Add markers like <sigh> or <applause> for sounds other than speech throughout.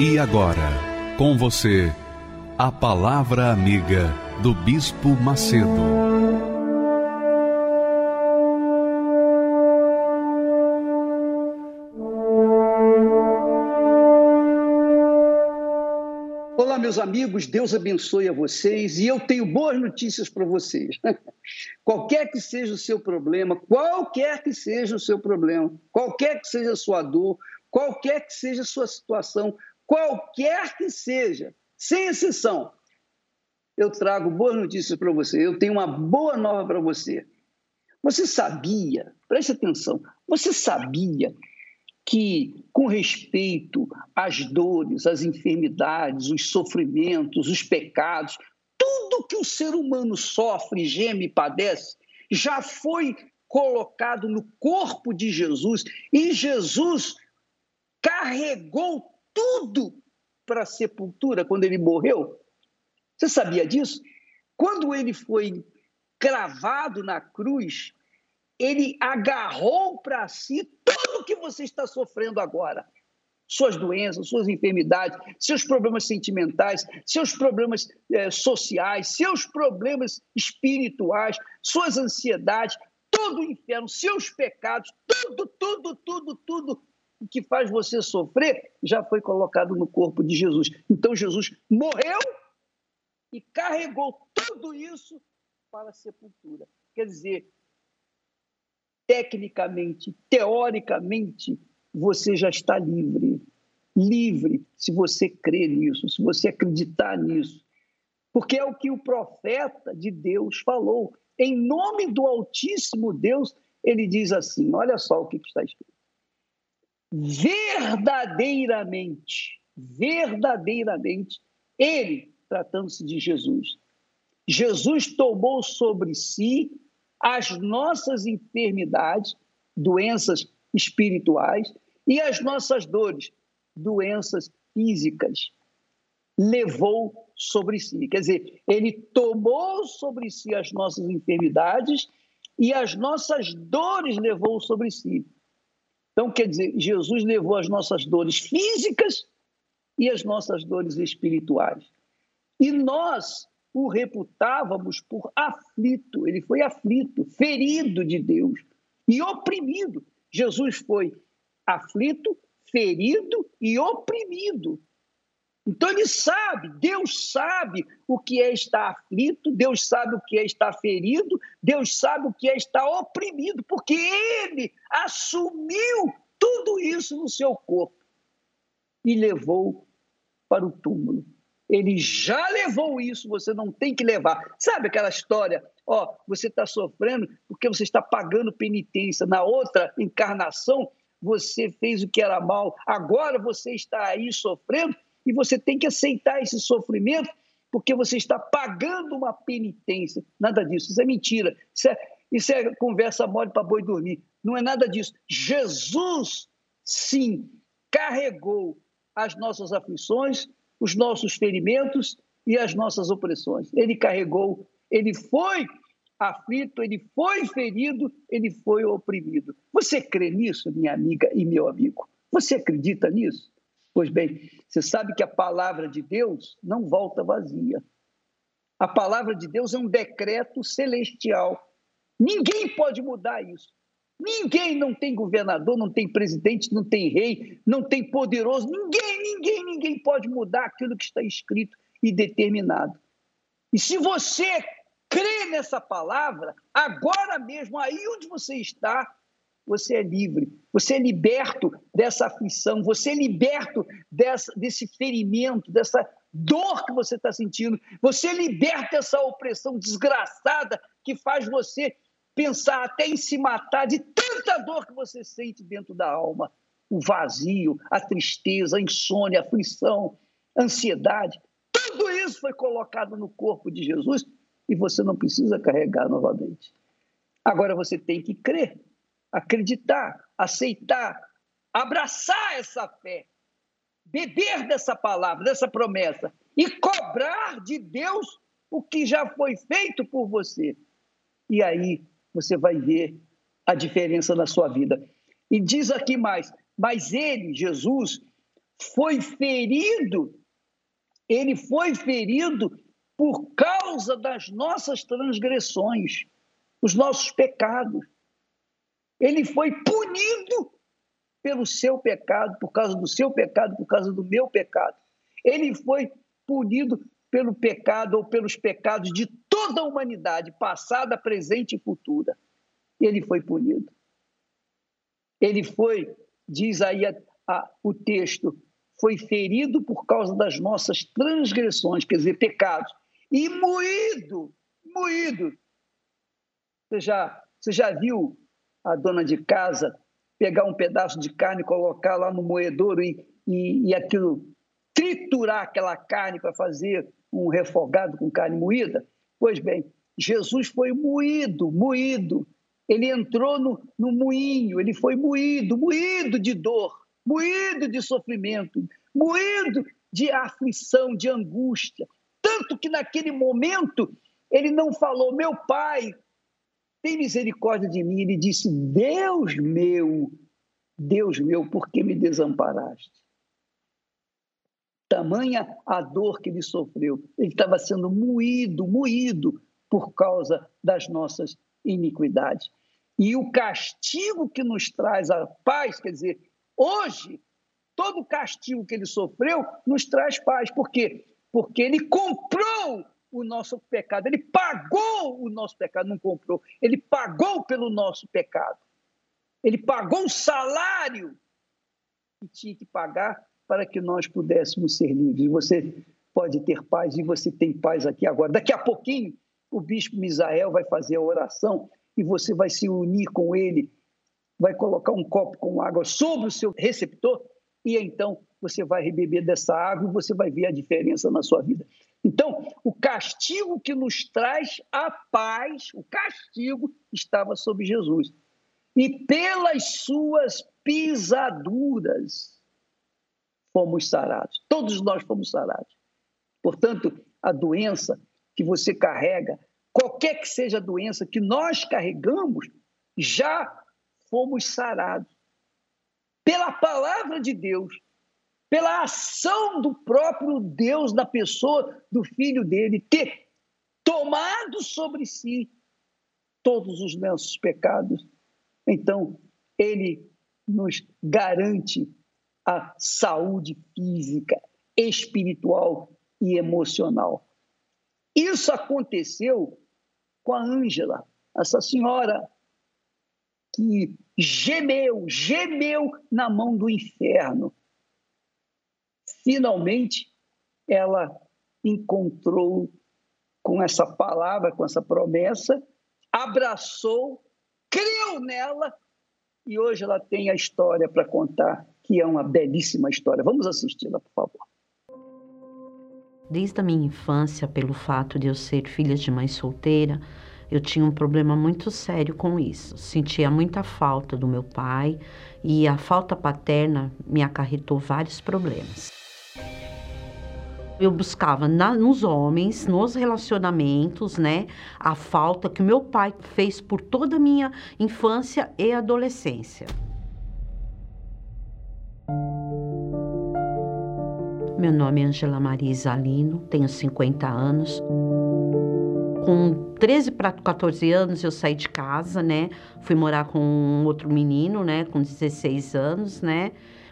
E agora, com você, a Palavra Amiga do Bispo Macedo. Olá, meus amigos, Deus abençoe a vocês e eu tenho boas notícias para vocês. <laughs> qualquer que seja o seu problema, qualquer que seja o seu problema, qualquer que seja a sua dor, qualquer que seja a sua situação, qualquer que seja, sem exceção, eu trago boas notícias para você. Eu tenho uma boa nova para você. Você sabia, preste atenção, você sabia que, com respeito às dores, às enfermidades, os sofrimentos, os pecados, tudo que o ser humano sofre, geme e padece, já foi colocado no corpo de Jesus e Jesus carregou tudo para a sepultura quando ele morreu. Você sabia disso? Quando ele foi cravado na cruz, ele agarrou para si tudo o que você está sofrendo agora. Suas doenças, suas enfermidades, seus problemas sentimentais, seus problemas eh, sociais, seus problemas espirituais, suas ansiedades, todo o inferno, seus pecados, tudo, tudo, tudo, tudo que faz você sofrer já foi colocado no corpo de Jesus. Então Jesus morreu e carregou tudo isso para a sepultura. Quer dizer, tecnicamente, teoricamente, você já está livre. Livre se você crê nisso, se você acreditar nisso. Porque é o que o profeta de Deus falou. Em nome do Altíssimo Deus, ele diz assim: olha só o que está escrito verdadeiramente, verdadeiramente, ele, tratando-se de Jesus, Jesus tomou sobre si as nossas enfermidades, doenças espirituais, e as nossas dores, doenças físicas. Levou sobre si. Quer dizer, ele tomou sobre si as nossas enfermidades e as nossas dores levou sobre si. Então, quer dizer, Jesus levou as nossas dores físicas e as nossas dores espirituais. E nós o reputávamos por aflito, ele foi aflito, ferido de Deus e oprimido. Jesus foi aflito, ferido e oprimido. Então ele sabe, Deus sabe o que é estar aflito, Deus sabe o que é estar ferido, Deus sabe o que é estar oprimido, porque ele assumiu tudo isso no seu corpo e levou para o túmulo. Ele já levou isso, você não tem que levar. Sabe aquela história? Ó, você está sofrendo porque você está pagando penitência. Na outra encarnação, você fez o que era mal. Agora você está aí sofrendo e você tem que aceitar esse sofrimento porque você está pagando uma penitência. Nada disso, isso é mentira. Isso é, isso é conversa mole para boi dormir. Não é nada disso. Jesus, sim, carregou as nossas aflições, os nossos ferimentos e as nossas opressões. Ele carregou, ele foi aflito, ele foi ferido, ele foi oprimido. Você crê nisso, minha amiga e meu amigo? Você acredita nisso? Pois bem, você sabe que a palavra de Deus não volta vazia. A palavra de Deus é um decreto celestial. Ninguém pode mudar isso. Ninguém não tem governador, não tem presidente, não tem rei, não tem poderoso. Ninguém, ninguém, ninguém pode mudar aquilo que está escrito e determinado. E se você crê nessa palavra, agora mesmo, aí onde você está, você é livre, você é liberto dessa aflição, você é liberto dessa, desse ferimento, dessa dor que você está sentindo, você é liberta dessa opressão desgraçada que faz você pensar até em se matar de tanta dor que você sente dentro da alma. o vazio, a tristeza, a insônia, a aflição, a ansiedade. Tudo isso foi colocado no corpo de Jesus e você não precisa carregar novamente. Agora você tem que crer, acreditar, aceitar, abraçar essa fé, beber dessa palavra, dessa promessa e cobrar de Deus o que já foi feito por você. E aí você vai ver a diferença na sua vida. E diz aqui mais: mas ele, Jesus, foi ferido, ele foi ferido por causa das nossas transgressões, os nossos pecados. Ele foi punido pelo seu pecado, por causa do seu pecado, por causa do meu pecado. Ele foi punido pelo pecado ou pelos pecados de toda a humanidade, passada, presente e futura. Ele foi punido. Ele foi diz aí a, a, o texto, foi ferido por causa das nossas transgressões, quer dizer, pecados, e moído, moído. Você já, você já viu a dona de casa pegar um pedaço de carne, colocar lá no moedor e, e, e aquilo triturar aquela carne para fazer um refogado com carne moída? Pois bem, Jesus foi moído, moído ele entrou no, no moinho, ele foi moído, moído de dor, moído de sofrimento, moído de aflição, de angústia. Tanto que naquele momento ele não falou, meu pai, tem misericórdia de mim. Ele disse, Deus meu, Deus meu, por que me desamparaste? Tamanha a dor que ele sofreu. Ele estava sendo moído, moído por causa das nossas iniquidades. E o castigo que nos traz a paz, quer dizer, hoje, todo o castigo que ele sofreu nos traz paz. Por quê? Porque ele comprou o nosso pecado, ele pagou o nosso pecado, não comprou, ele pagou pelo nosso pecado. Ele pagou o salário que tinha que pagar para que nós pudéssemos ser livres. Você pode ter paz e você tem paz aqui agora. Daqui a pouquinho, o bispo Misael vai fazer a oração e você vai se unir com ele, vai colocar um copo com água sobre o seu receptor e então você vai beber dessa água e você vai ver a diferença na sua vida. Então, o castigo que nos traz a paz, o castigo estava sobre Jesus. E pelas suas pisaduras fomos sarados. Todos nós fomos sarados. Portanto, a doença que você carrega, qualquer que seja a doença que nós carregamos, já fomos sarados. Pela palavra de Deus, pela ação do próprio Deus na pessoa do filho dele, ter tomado sobre si todos os nossos pecados. Então, ele nos garante a saúde física, espiritual e emocional. Isso aconteceu com a Ângela, essa senhora que gemeu, gemeu na mão do inferno. Finalmente, ela encontrou com essa palavra, com essa promessa, abraçou, creu nela e hoje ela tem a história para contar, que é uma belíssima história. Vamos assisti-la, por favor. Desde a minha infância, pelo fato de eu ser filha de mãe solteira, eu tinha um problema muito sério com isso. Sentia muita falta do meu pai e a falta paterna me acarretou vários problemas. Eu buscava na, nos homens, nos relacionamentos, né, a falta que meu pai fez por toda a minha infância e adolescência. Meu nome é Angela Maria Isalino, tenho 50 anos. Com 13 para 14 anos eu saí de casa, né? Fui morar com um outro menino, né, com 16 anos, né?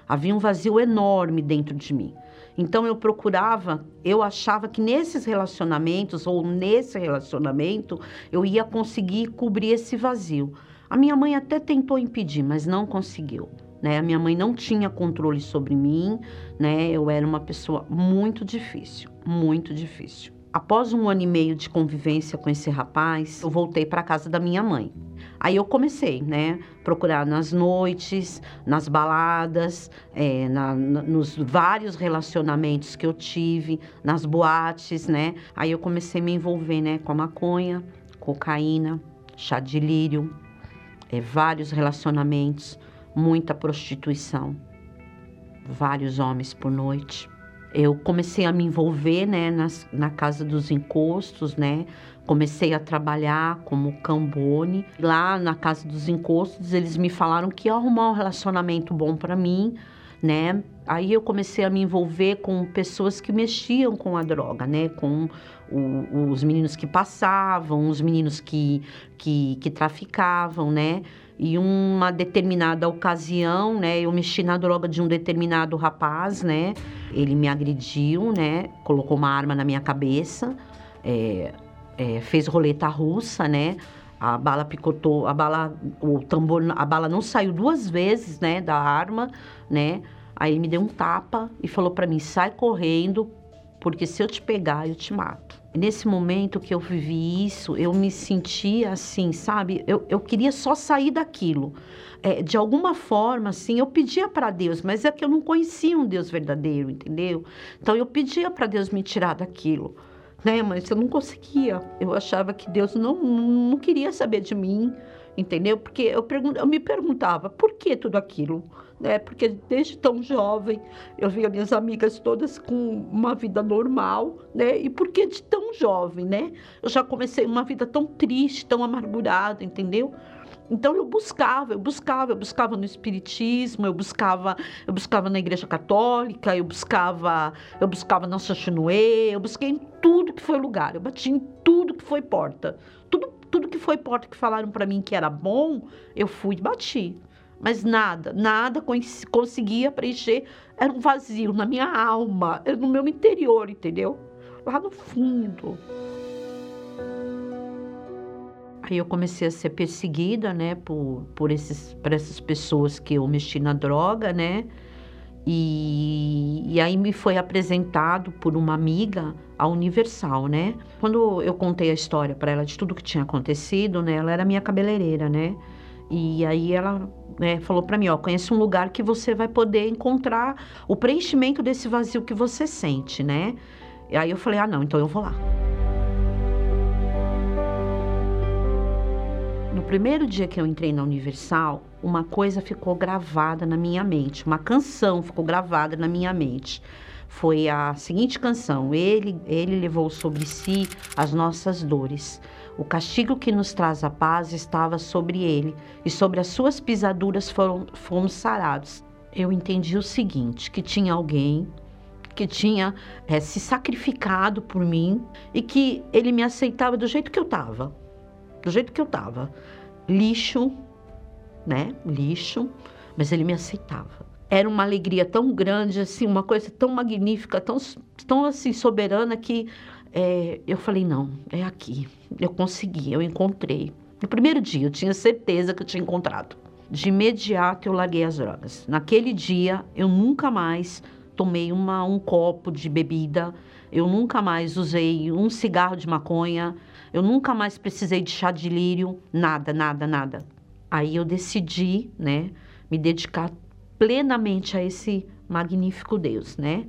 Havia um vazio enorme dentro de mim. Então eu procurava, eu achava que nesses relacionamentos ou nesse relacionamento eu ia conseguir cobrir esse vazio. A minha mãe até tentou impedir, mas não conseguiu. Né? A minha mãe não tinha controle sobre mim, né? Eu era uma pessoa muito difícil, muito difícil. Após um ano e meio de convivência com esse rapaz, eu voltei para casa da minha mãe. Aí eu comecei, né? Procurar nas noites, nas baladas, é, na, nos vários relacionamentos que eu tive, nas boates, né? Aí eu comecei a me envolver, né? Com a maconha, cocaína, chá de lírio, é, vários relacionamentos, muita prostituição, vários homens por noite. Eu comecei a me envolver, né? Nas, na casa dos encostos, né? Comecei a trabalhar como cambone. Lá na casa dos encostos, eles me falaram que ia arrumar um relacionamento bom para mim, né? Aí eu comecei a me envolver com pessoas que mexiam com a droga, né? Com o, os meninos que passavam, os meninos que, que, que traficavam, né? E uma determinada ocasião, né, eu mexi na droga de um determinado rapaz, né? Ele me agrediu, né? Colocou uma arma na minha cabeça. É, é, fez roleta russa, né? A bala picotou, a bala, o tambor, a bala não saiu duas vezes, né, da arma, né? Aí ele me deu um tapa e falou para mim: sai correndo, porque se eu te pegar, eu te mato. E nesse momento que eu vivi isso, eu me sentia assim, sabe? Eu, eu queria só sair daquilo. É, de alguma forma, assim, eu pedia para Deus, mas é que eu não conhecia um Deus verdadeiro, entendeu? Então eu pedia para Deus me tirar daquilo né? Mas eu não conseguia. Eu achava que Deus não, não queria saber de mim, entendeu? Porque eu, pergun eu me perguntava por que tudo aquilo, né? Porque desde tão jovem eu via minhas amigas todas com uma vida normal, né? E por que de tão jovem, né? Eu já comecei uma vida tão triste, tão amargurada, entendeu? Então eu buscava, eu buscava, eu buscava no espiritismo, eu buscava, eu buscava na igreja católica, eu buscava, eu buscava na Xaxinoê, eu busquei em tudo que foi lugar, eu bati em tudo que foi porta. Tudo, tudo que foi porta que falaram para mim que era bom, eu fui e bati. Mas nada, nada conseguia preencher, era um vazio na minha alma, no meu interior, entendeu? Lá no fundo. Aí eu comecei a ser perseguida, né, por, por, esses, por essas pessoas que eu mexi na droga, né? E, e aí me foi apresentado por uma amiga a Universal, né? Quando eu contei a história para ela de tudo que tinha acontecido, né? Ela era minha cabeleireira, né? E aí ela né, falou para mim, ó, conhece um lugar que você vai poder encontrar o preenchimento desse vazio que você sente, né? E aí eu falei, ah, não, então eu vou lá. No primeiro dia que eu entrei na Universal, uma coisa ficou gravada na minha mente, uma canção ficou gravada na minha mente. Foi a seguinte canção: Ele, ele levou sobre si as nossas dores. O castigo que nos traz a paz estava sobre ele, e sobre as suas pisaduras foram, fomos sarados. Eu entendi o seguinte: que tinha alguém que tinha é, se sacrificado por mim e que ele me aceitava do jeito que eu estava do jeito que eu tava. Lixo, né? Lixo, mas ele me aceitava. Era uma alegria tão grande, assim, uma coisa tão magnífica, tão, tão assim, soberana que é, eu falei, não, é aqui. Eu consegui, eu encontrei. No primeiro dia, eu tinha certeza que eu tinha encontrado. De imediato, eu larguei as drogas. Naquele dia, eu nunca mais tomei uma, um copo de bebida, eu nunca mais usei um cigarro de maconha, eu nunca mais precisei de chá de lírio, nada, nada, nada. Aí eu decidi, né, me dedicar plenamente a esse magnífico Deus, né?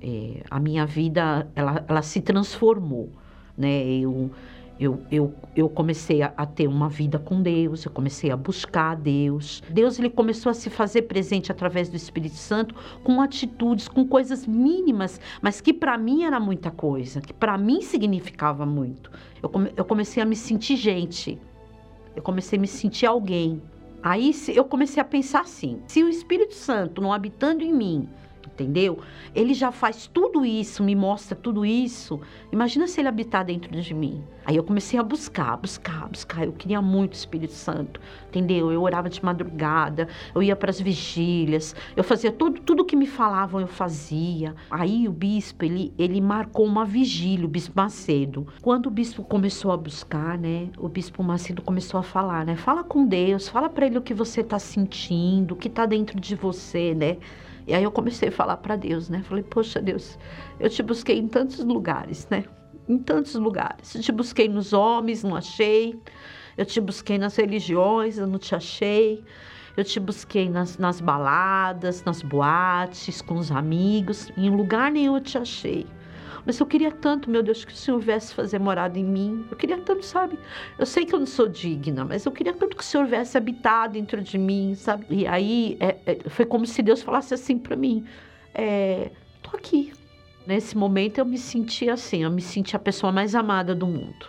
É, a minha vida, ela, ela se transformou, né? Eu eu, eu, eu comecei a, a, ter uma vida com Deus, eu comecei a buscar a Deus. Deus ele começou a se fazer presente através do Espírito Santo com atitudes, com coisas mínimas, mas que para mim era muita coisa, que para mim significava muito. Eu, come, eu comecei a me sentir gente, eu comecei a me sentir alguém. Aí eu comecei a pensar assim: se o Espírito Santo não habitando em mim, entendeu? Ele já faz tudo isso, me mostra tudo isso. Imagina se ele habitar dentro de mim. Aí eu comecei a buscar, buscar, buscar. Eu queria muito o Espírito Santo, entendeu? Eu orava de madrugada, eu ia para as vigílias, eu fazia tudo, tudo que me falavam, eu fazia. Aí o bispo, ele, ele marcou uma vigília, o bispo Macedo. Quando o bispo começou a buscar, né? O bispo Macedo começou a falar, né? Fala com Deus, fala para ele o que você está sentindo, o que está dentro de você, né? E aí eu comecei a falar para Deus, né? Falei, poxa, Deus, eu te busquei em tantos lugares, né? Em tantos lugares. Eu te busquei nos homens, não achei. Eu te busquei nas religiões, eu não te achei. Eu te busquei nas, nas baladas, nas boates, com os amigos. Em lugar nenhum eu te achei. Mas eu queria tanto, meu Deus, que o Senhor viesse fazer morada em mim. Eu queria tanto, sabe? Eu sei que eu não sou digna, mas eu queria tanto que o Senhor viesse habitar dentro de mim, sabe? E aí é, é, foi como se Deus falasse assim para mim: é, tô aqui. Nesse momento eu me senti assim, eu me senti a pessoa mais amada do mundo.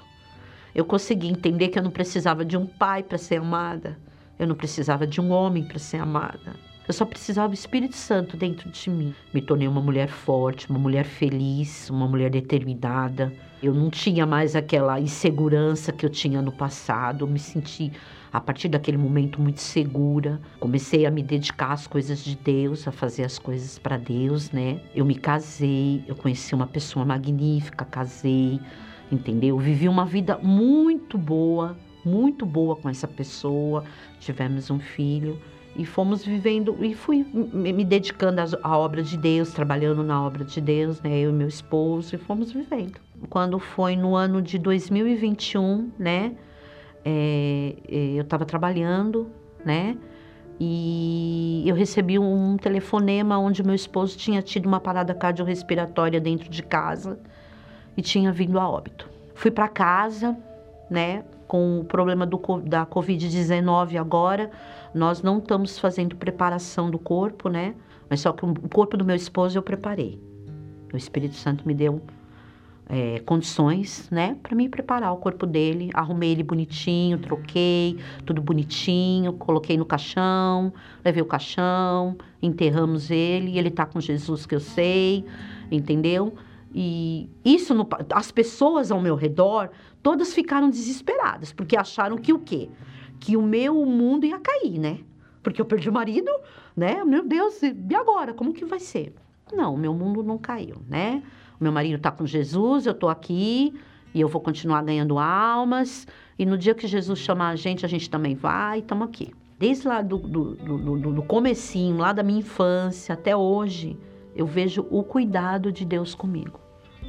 Eu consegui entender que eu não precisava de um pai para ser amada. Eu não precisava de um homem para ser amada. Eu só precisava do Espírito Santo dentro de mim. Me tornei uma mulher forte, uma mulher feliz, uma mulher determinada. Eu não tinha mais aquela insegurança que eu tinha no passado. Eu me senti, a partir daquele momento, muito segura. Comecei a me dedicar às coisas de Deus, a fazer as coisas para Deus, né? Eu me casei, eu conheci uma pessoa magnífica, casei, entendeu? Vivi uma vida muito boa, muito boa com essa pessoa. Tivemos um filho e fomos vivendo e fui me dedicando à obra de Deus, trabalhando na obra de Deus, né, eu e meu esposo e fomos vivendo. Quando foi no ano de 2021, né, é, é eu estava trabalhando, né, e eu recebi um telefonema onde meu esposo tinha tido uma parada cardiorrespiratória dentro de casa e tinha vindo a óbito. Fui para casa, né, com o problema do, da Covid-19 agora, nós não estamos fazendo preparação do corpo, né? Mas só que o corpo do meu esposo eu preparei. O Espírito Santo me deu é, condições, né, para mim preparar o corpo dele. Arrumei ele bonitinho, troquei, tudo bonitinho, coloquei no caixão, levei o caixão, enterramos ele. Ele tá com Jesus que eu sei, entendeu? E isso, no, as pessoas ao meu redor, todas ficaram desesperadas, porque acharam que o quê? Que o meu mundo ia cair, né? Porque eu perdi o marido, né? Meu Deus, e agora? Como que vai ser? Não, meu mundo não caiu, né? O meu marido está com Jesus, eu estou aqui e eu vou continuar ganhando almas. E no dia que Jesus chamar a gente, a gente também vai, estamos aqui. Desde lá do, do, do, do comecinho, lá da minha infância até hoje, eu vejo o cuidado de Deus comigo.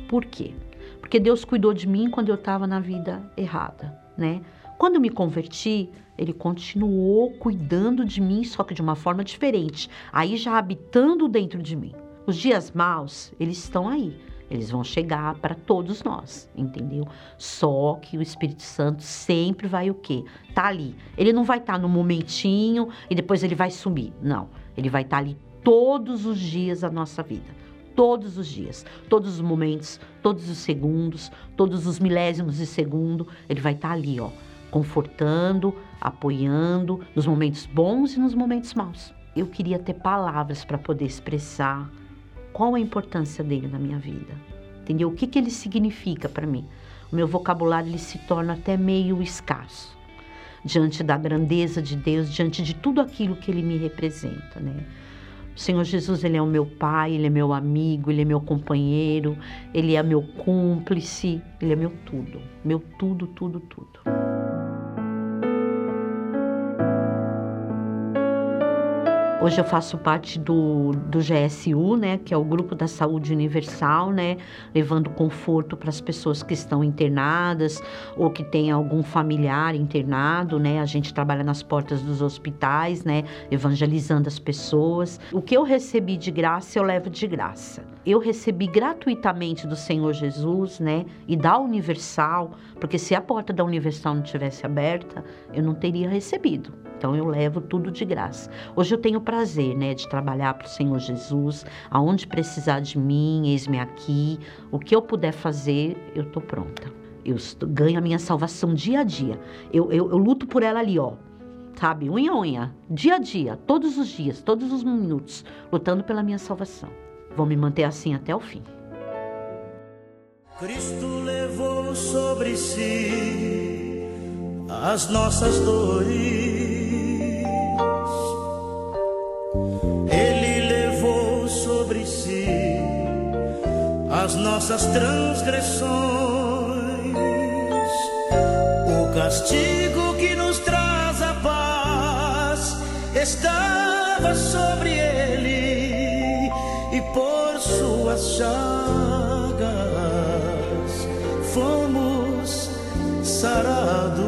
Por quê? Porque Deus cuidou de mim quando eu estava na vida errada, né? Quando me converti, ele continuou cuidando de mim, só que de uma forma diferente, aí já habitando dentro de mim. Os dias maus, eles estão aí. Eles vão chegar para todos nós, entendeu? Só que o Espírito Santo sempre vai o quê? Tá ali. Ele não vai estar tá no momentinho e depois ele vai sumir. Não. Ele vai estar tá ali todos os dias da nossa vida todos os dias, todos os momentos, todos os segundos, todos os milésimos de segundo, ele vai estar tá ali, ó, confortando, apoiando nos momentos bons e nos momentos maus. Eu queria ter palavras para poder expressar qual a importância dele na minha vida. Entendeu? O que, que ele significa para mim? O meu vocabulário ele se torna até meio escasso diante da grandeza de Deus, diante de tudo aquilo que ele me representa, né? O Senhor Jesus, Ele é o meu Pai, Ele é meu amigo, Ele é meu companheiro, Ele é meu cúmplice, Ele é meu tudo, meu tudo, tudo, tudo. Hoje eu faço parte do, do GSU, né, que é o Grupo da Saúde Universal, né, levando conforto para as pessoas que estão internadas ou que têm algum familiar internado, né. A gente trabalha nas portas dos hospitais, né, evangelizando as pessoas. O que eu recebi de graça, eu levo de graça. Eu recebi gratuitamente do Senhor Jesus, né, e da Universal, porque se a porta da Universal não tivesse aberta, eu não teria recebido. Então eu levo tudo de graça. Hoje eu tenho prazer, né, de trabalhar para o Senhor Jesus, aonde precisar de mim, eis-me aqui. O que eu puder fazer, eu tô pronta. Eu ganho a minha salvação dia a dia. Eu, eu, eu luto por ela ali, ó. Sabe, unha a unha, dia a dia, todos os dias, todos os minutos, lutando pela minha salvação. Vou me manter assim até o fim. Cristo levou sobre si as nossas dores as nossas transgressões. O castigo que nos traz a paz estava sobre ele e por suas chagas fomos sarados.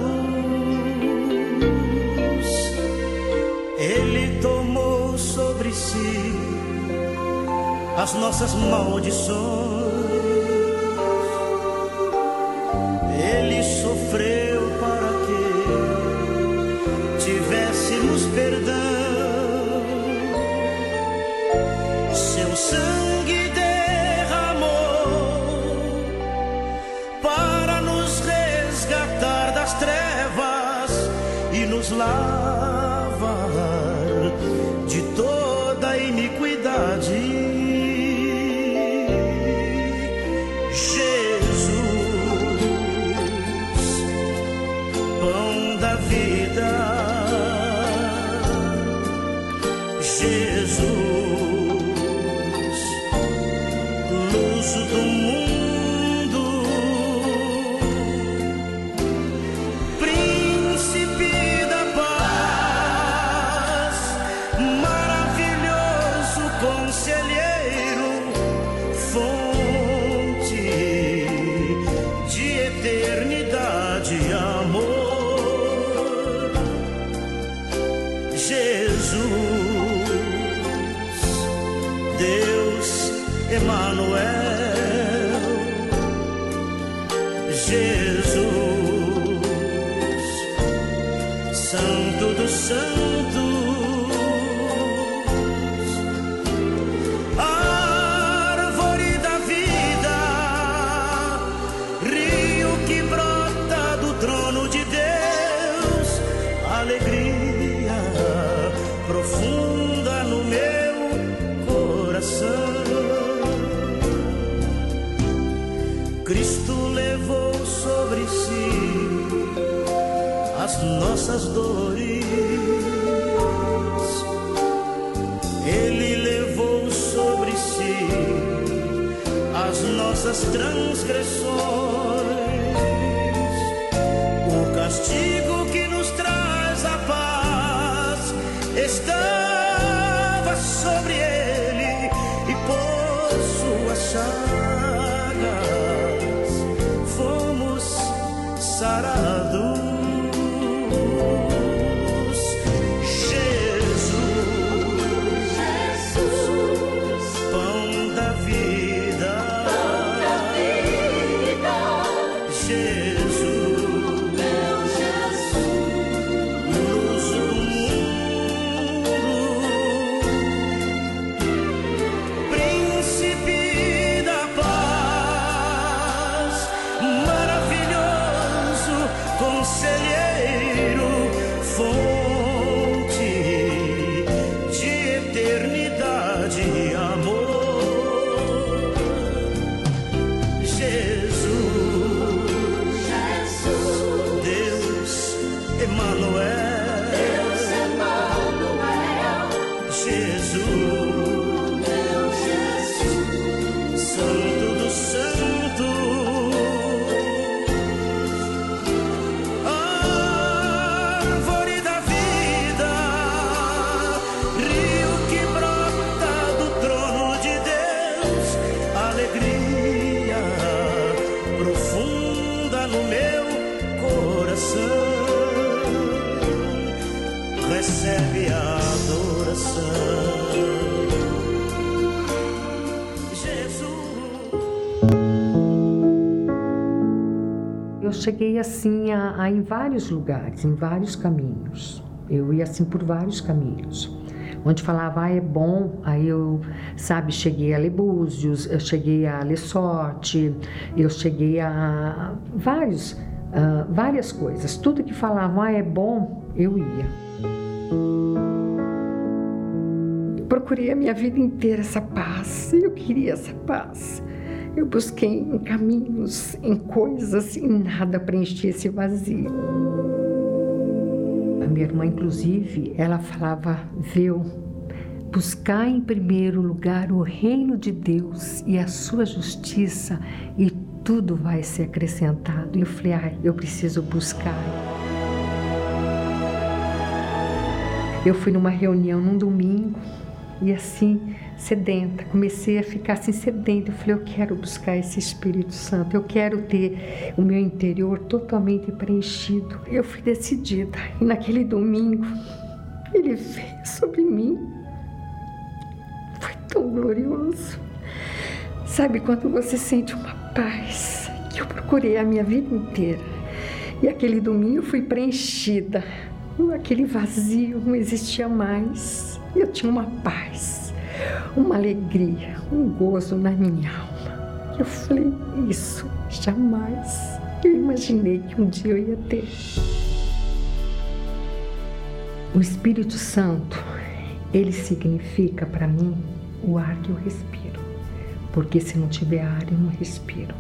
Ele tomou sobre si as nossas maldições iniquidade. Cheguei assim a, a em vários lugares, em vários caminhos. Eu ia assim por vários caminhos. Onde falava, ah, é bom, aí eu, sabe, cheguei a Lebúzios, eu cheguei a Lessorte, eu cheguei a vários, ah, várias coisas. Tudo que falavam, ah, é bom, eu ia. Procurei a minha vida inteira essa paz, eu queria essa paz. Eu busquei em caminhos, em coisas e nada preenchia esse vazio. A minha irmã, inclusive, ela falava, viu, buscar em primeiro lugar o reino de Deus e a sua justiça e tudo vai ser acrescentado. Eu falei, ah, eu preciso buscar. Eu fui numa reunião num domingo e assim, sedenta, comecei a ficar assim sedenta. Eu falei, eu quero buscar esse Espírito Santo, eu quero ter o meu interior totalmente preenchido. Eu fui decidida e naquele domingo ele veio sobre mim tão glorioso. Sabe quando você sente uma paz que eu procurei a minha vida inteira? E aquele domingo fui preenchida. Aquele vazio não existia mais. Eu tinha uma paz, uma alegria, um gozo na minha alma. Eu falei, isso jamais eu imaginei que um dia eu ia ter. O Espírito Santo, ele significa para mim o ar que eu respiro. Porque se não tiver ar, eu não respiro.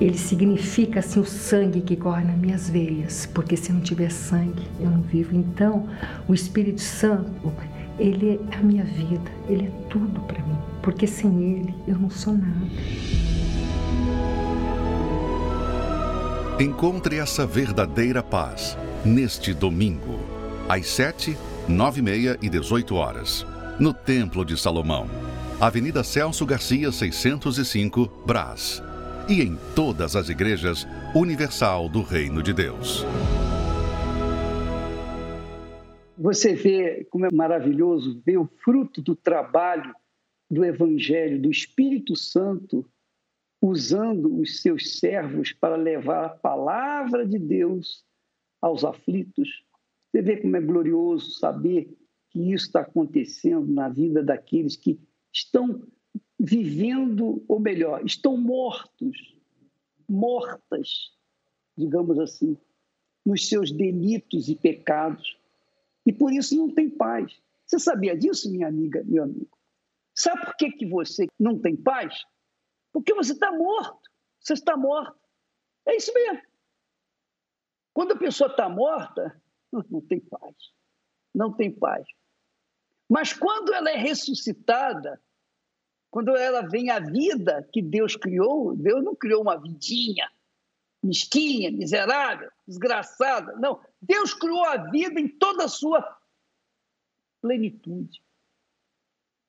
Ele significa assim o sangue que corre nas minhas veias, porque se não tiver sangue, eu não vivo. Então, o Espírito Santo, ele é a minha vida, ele é tudo para mim, porque sem ele eu não sou nada. Encontre essa verdadeira paz neste domingo às 7, 9 e meia e 18 horas, no Templo de Salomão, Avenida Celso Garcia 605, Brás, e em todas as igrejas Universal do Reino de Deus. Você vê como é maravilhoso ver o fruto do trabalho do Evangelho, do Espírito Santo, usando os seus servos para levar a palavra de Deus aos aflitos, você vê como é glorioso saber que isso está acontecendo na vida daqueles que estão vivendo, ou melhor, estão mortos, mortas, digamos assim, nos seus delitos e pecados. E por isso não tem paz. Você sabia disso, minha amiga, meu amigo? Sabe por que, que você não tem paz? Porque você está morto. Você está morto. É isso mesmo. Quando a pessoa está morta, <laughs> não tem paz. Não tem paz. Mas quando ela é ressuscitada, quando ela vem à vida que Deus criou, Deus não criou uma vidinha mesquinha, miserável, desgraçada. Não, Deus criou a vida em toda a sua plenitude.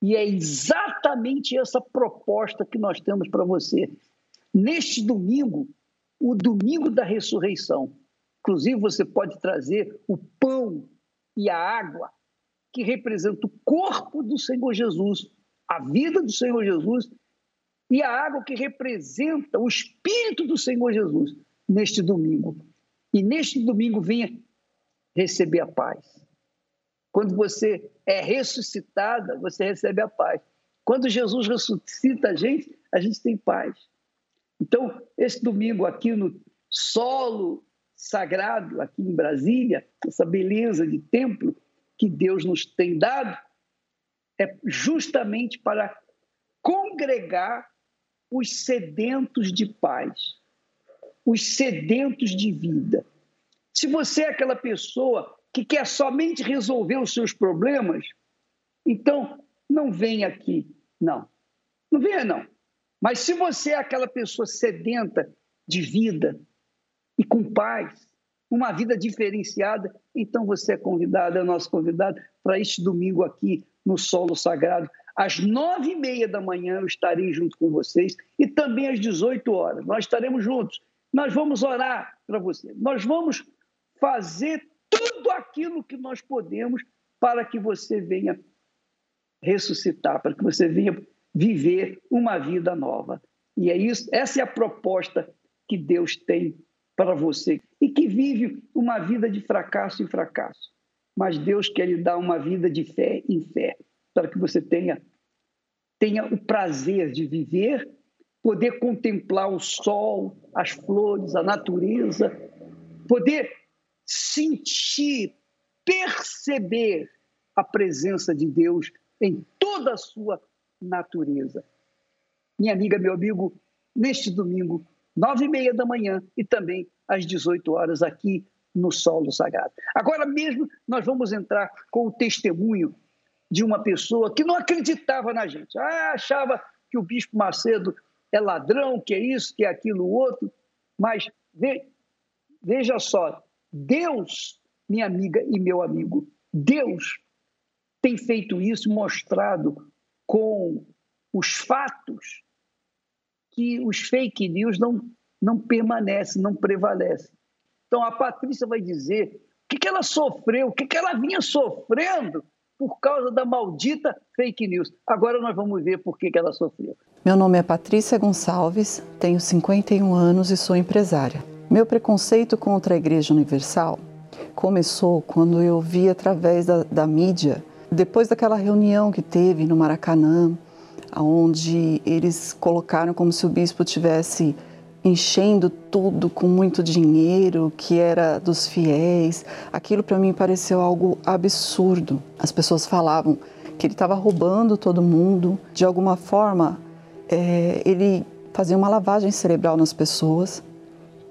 E é exatamente essa proposta que nós temos para você. Neste domingo, o domingo da ressurreição, Inclusive, você pode trazer o pão e a água, que representa o corpo do Senhor Jesus, a vida do Senhor Jesus, e a água que representa o Espírito do Senhor Jesus neste domingo. E neste domingo venha receber a paz. Quando você é ressuscitada, você recebe a paz. Quando Jesus ressuscita a gente, a gente tem paz. Então, esse domingo aqui no solo sagrado aqui em Brasília, essa beleza de templo que Deus nos tem dado, é justamente para congregar os sedentos de paz, os sedentos de vida. Se você é aquela pessoa que quer somente resolver os seus problemas, então não venha aqui, não. Não venha, não. Mas se você é aquela pessoa sedenta de vida, e com paz, uma vida diferenciada, então você é convidado, é nosso convidado para este domingo aqui no Solo Sagrado. Às nove e meia da manhã eu estarei junto com vocês e também às 18 horas. Nós estaremos juntos. Nós vamos orar para você. Nós vamos fazer tudo aquilo que nós podemos para que você venha ressuscitar, para que você venha viver uma vida nova. E é isso, essa é a proposta que Deus tem para você e que vive uma vida de fracasso em fracasso. Mas Deus quer lhe dar uma vida de fé em fé, para que você tenha tenha o prazer de viver, poder contemplar o sol, as flores, a natureza, poder sentir, perceber a presença de Deus em toda a sua natureza. Minha amiga, meu amigo, neste domingo nove e meia da manhã e também às 18 horas aqui no Solo Sagrado. Agora mesmo nós vamos entrar com o testemunho de uma pessoa que não acreditava na gente. Ah, achava que o Bispo Macedo é ladrão, que é isso, que é aquilo, outro. Mas veja só, Deus, minha amiga e meu amigo, Deus tem feito isso, mostrado com os fatos que os fake news não, não permanecem, não prevalecem. Então a Patrícia vai dizer o que, que ela sofreu, o que, que ela vinha sofrendo por causa da maldita fake news. Agora nós vamos ver por que, que ela sofreu. Meu nome é Patrícia Gonçalves, tenho 51 anos e sou empresária. Meu preconceito contra a Igreja Universal começou quando eu vi através da, da mídia, depois daquela reunião que teve no Maracanã, onde eles colocaram como se o bispo tivesse enchendo tudo com muito dinheiro que era dos fiéis. Aquilo para mim pareceu algo absurdo. As pessoas falavam que ele estava roubando todo mundo. De alguma forma, é, ele fazia uma lavagem cerebral nas pessoas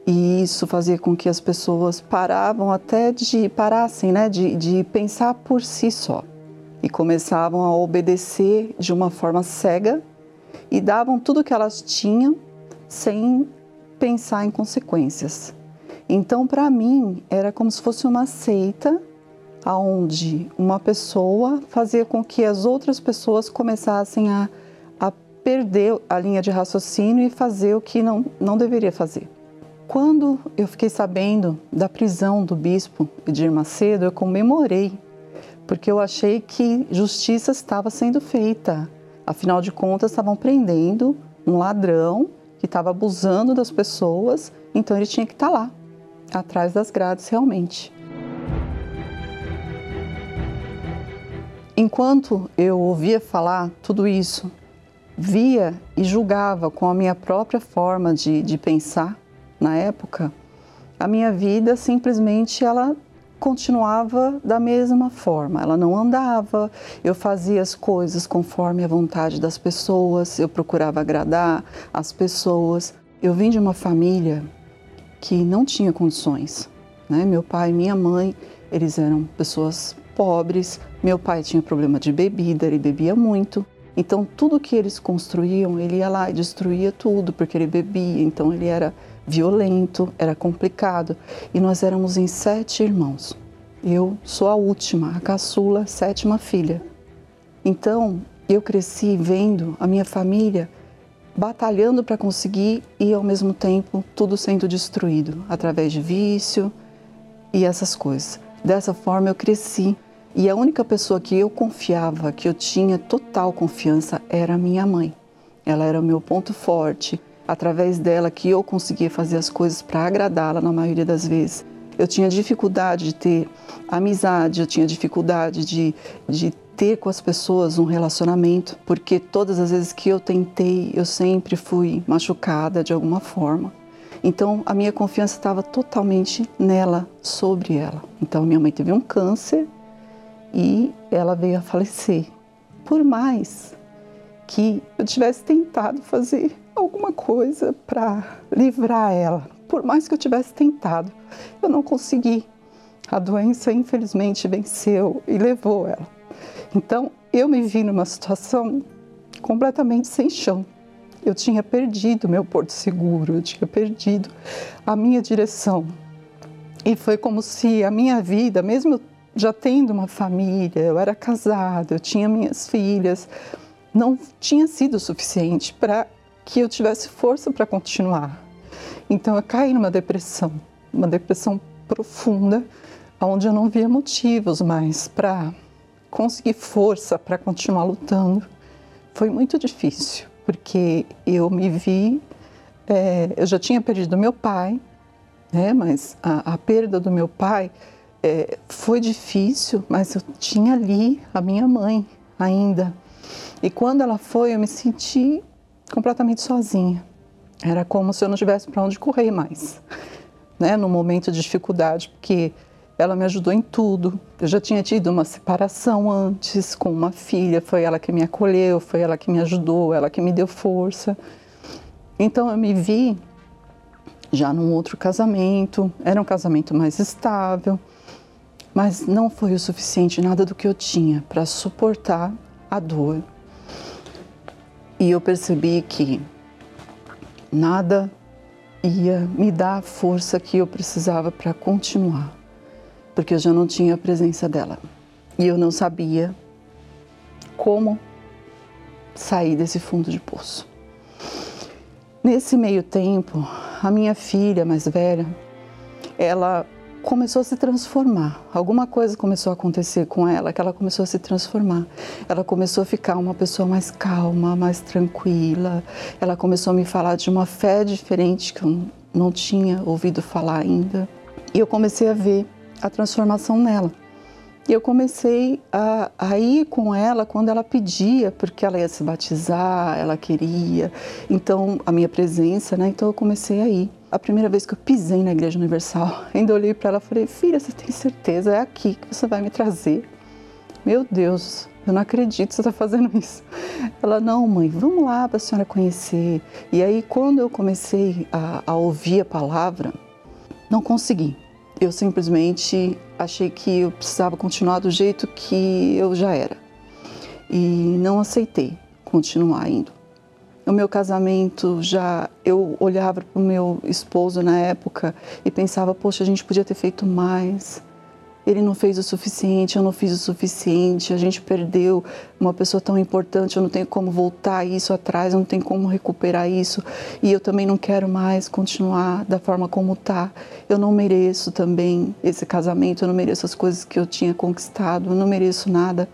e isso fazia com que as pessoas paravam até de parassem, né, de, de pensar por si só e começavam a obedecer de uma forma cega e davam tudo que elas tinham sem pensar em consequências. Então, para mim, era como se fosse uma seita aonde uma pessoa fazia com que as outras pessoas começassem a, perder a linha de raciocínio e fazer o que não, não deveria fazer. Quando eu fiquei sabendo da prisão do bispo Edir Macedo, eu comemorei, porque eu achei que justiça estava sendo feita. Afinal de contas, estavam prendendo um ladrão que estava abusando das pessoas, então ele tinha que estar tá lá, atrás das grades realmente. Enquanto eu ouvia falar tudo isso, via e julgava com a minha própria forma de, de pensar na época, a minha vida simplesmente ela continuava da mesma forma. Ela não andava, eu fazia as coisas conforme a vontade das pessoas, eu procurava agradar as pessoas. Eu vim de uma família que não tinha condições. Né? Meu pai e minha mãe, eles eram pessoas pobres. Meu pai tinha problema de bebida, ele bebia muito. Então, tudo que eles construíam, ele ia lá e destruía tudo, porque ele bebia. Então, ele era violento, era complicado. E nós éramos em sete irmãos. Eu sou a última, a caçula, sétima filha. Então, eu cresci vendo a minha família batalhando para conseguir e ao mesmo tempo tudo sendo destruído através de vício e essas coisas. Dessa forma eu cresci e a única pessoa que eu confiava, que eu tinha total confiança, era a minha mãe. Ela era o meu ponto forte, através dela que eu conseguia fazer as coisas para agradá-la na maioria das vezes. Eu tinha dificuldade de ter amizade, eu tinha dificuldade de, de ter com as pessoas um relacionamento, porque todas as vezes que eu tentei, eu sempre fui machucada de alguma forma. Então a minha confiança estava totalmente nela, sobre ela. Então minha mãe teve um câncer e ela veio a falecer. Por mais que eu tivesse tentado fazer alguma coisa para livrar ela. Por mais que eu tivesse tentado, eu não consegui. A doença, infelizmente, venceu e levou ela. Então, eu me vi numa situação completamente sem chão. Eu tinha perdido meu porto seguro, eu tinha perdido a minha direção. E foi como se a minha vida, mesmo já tendo uma família, eu era casada, eu tinha minhas filhas, não tinha sido suficiente para que eu tivesse força para continuar. Então eu caí numa depressão, uma depressão profunda, onde eu não via motivos mais para conseguir força para continuar lutando. Foi muito difícil, porque eu me vi, é, eu já tinha perdido meu pai, né, mas a, a perda do meu pai é, foi difícil, mas eu tinha ali a minha mãe ainda. E quando ela foi, eu me senti completamente sozinha. Era como se eu não tivesse para onde correr mais, <laughs> né? No momento de dificuldade, porque ela me ajudou em tudo. Eu já tinha tido uma separação antes com uma filha, foi ela que me acolheu, foi ela que me ajudou, ela que me deu força. Então eu me vi já num outro casamento, era um casamento mais estável, mas não foi o suficiente nada do que eu tinha para suportar a dor e eu percebi que nada ia me dar a força que eu precisava para continuar, porque eu já não tinha a presença dela. E eu não sabia como sair desse fundo de poço. Nesse meio tempo, a minha filha mais velha, ela começou a se transformar. Alguma coisa começou a acontecer com ela, que ela começou a se transformar. Ela começou a ficar uma pessoa mais calma, mais tranquila. Ela começou a me falar de uma fé diferente que eu não tinha ouvido falar ainda. E eu comecei a ver a transformação nela. E eu comecei a, a, ir com ela quando ela pedia, porque ela ia se batizar, ela queria. Então, a minha presença, né? Então, eu comecei a ir. A primeira vez que eu pisei na Igreja Universal, <laughs> ainda olhei para ela e falei: Filha, você tem certeza? É aqui que você vai me trazer. Meu Deus, eu não acredito que você está fazendo <laughs> isso. Ela, não, mãe, vamos lá para a senhora conhecer. E aí, quando eu comecei a, a ouvir a palavra, não consegui eu simplesmente achei que eu precisava continuar do jeito que eu já era. E não aceitei continuar indo. No meu casamento, já eu olhava para o meu esposo na época e pensava: poxa, a gente podia ter feito mais ele não fez o suficiente, eu não fiz o suficiente, a gente perdeu uma pessoa tão importante, eu não tenho como voltar isso atrás, eu não tenho como recuperar isso e eu também não quero mais continuar da forma como está. Eu não mereço também esse casamento, eu não mereço as coisas que eu tinha conquistado, eu não mereço nada.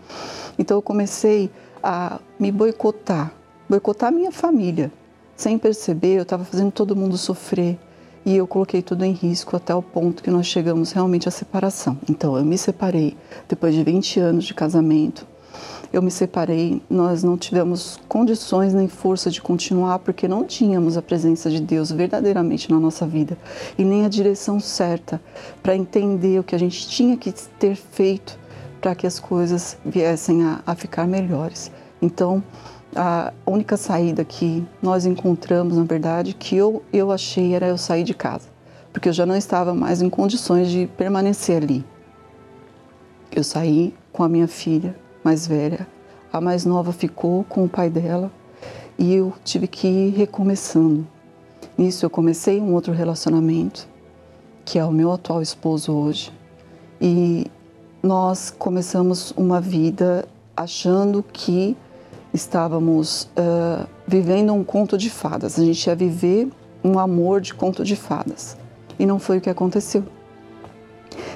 Então eu comecei a me boicotar, boicotar minha família. Sem perceber, eu estava fazendo todo mundo sofrer e eu coloquei tudo em risco até o ponto que nós chegamos realmente à separação. Então, eu me separei depois de 20 anos de casamento. Eu me separei, nós não tivemos condições nem força de continuar porque não tínhamos a presença de Deus verdadeiramente na nossa vida e nem a direção certa para entender o que a gente tinha que ter feito para que as coisas viessem a, a ficar melhores. Então, a única saída que nós encontramos, na verdade, que eu, eu achei era eu sair de casa, porque eu já não estava mais em condições de permanecer ali. Eu saí com a minha filha mais velha, a mais nova ficou com o pai dela e eu tive que ir recomeçando. Nisso eu comecei um outro relacionamento, que é o meu atual esposo hoje, e nós começamos uma vida achando que estávamos uh, vivendo um conto de fadas. A gente ia viver um amor de conto de fadas. E não foi o que aconteceu.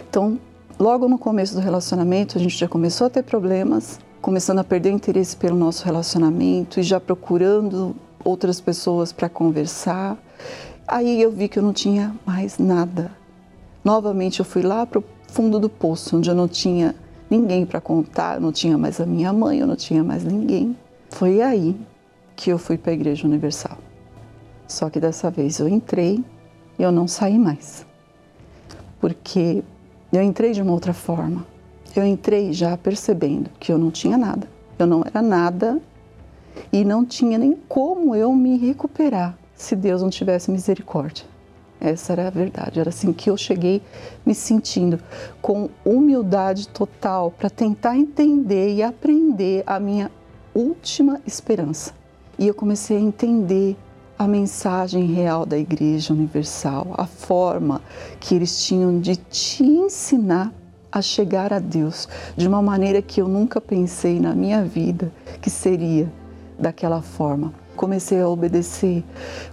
Então, logo no começo do relacionamento, a gente já começou a ter problemas, começando a perder interesse pelo nosso relacionamento e já procurando outras pessoas para conversar. Aí eu vi que eu não tinha mais nada. Novamente eu fui lá para o fundo do poço, onde eu não tinha ninguém para contar, eu não tinha mais a minha mãe, eu não tinha mais ninguém. Foi aí que eu fui para a Igreja Universal. Só que dessa vez eu entrei e eu não saí mais. Porque eu entrei de uma outra forma. Eu entrei já percebendo que eu não tinha nada. Eu não era nada e não tinha nem como eu me recuperar se Deus não tivesse misericórdia. Essa era a verdade. Era assim que eu cheguei me sentindo com humildade total para tentar entender e aprender a minha última esperança. E eu comecei a entender a mensagem real da Igreja Universal, a forma que eles tinham de te ensinar a chegar a Deus de uma maneira que eu nunca pensei na minha vida que seria daquela forma. Comecei a obedecer,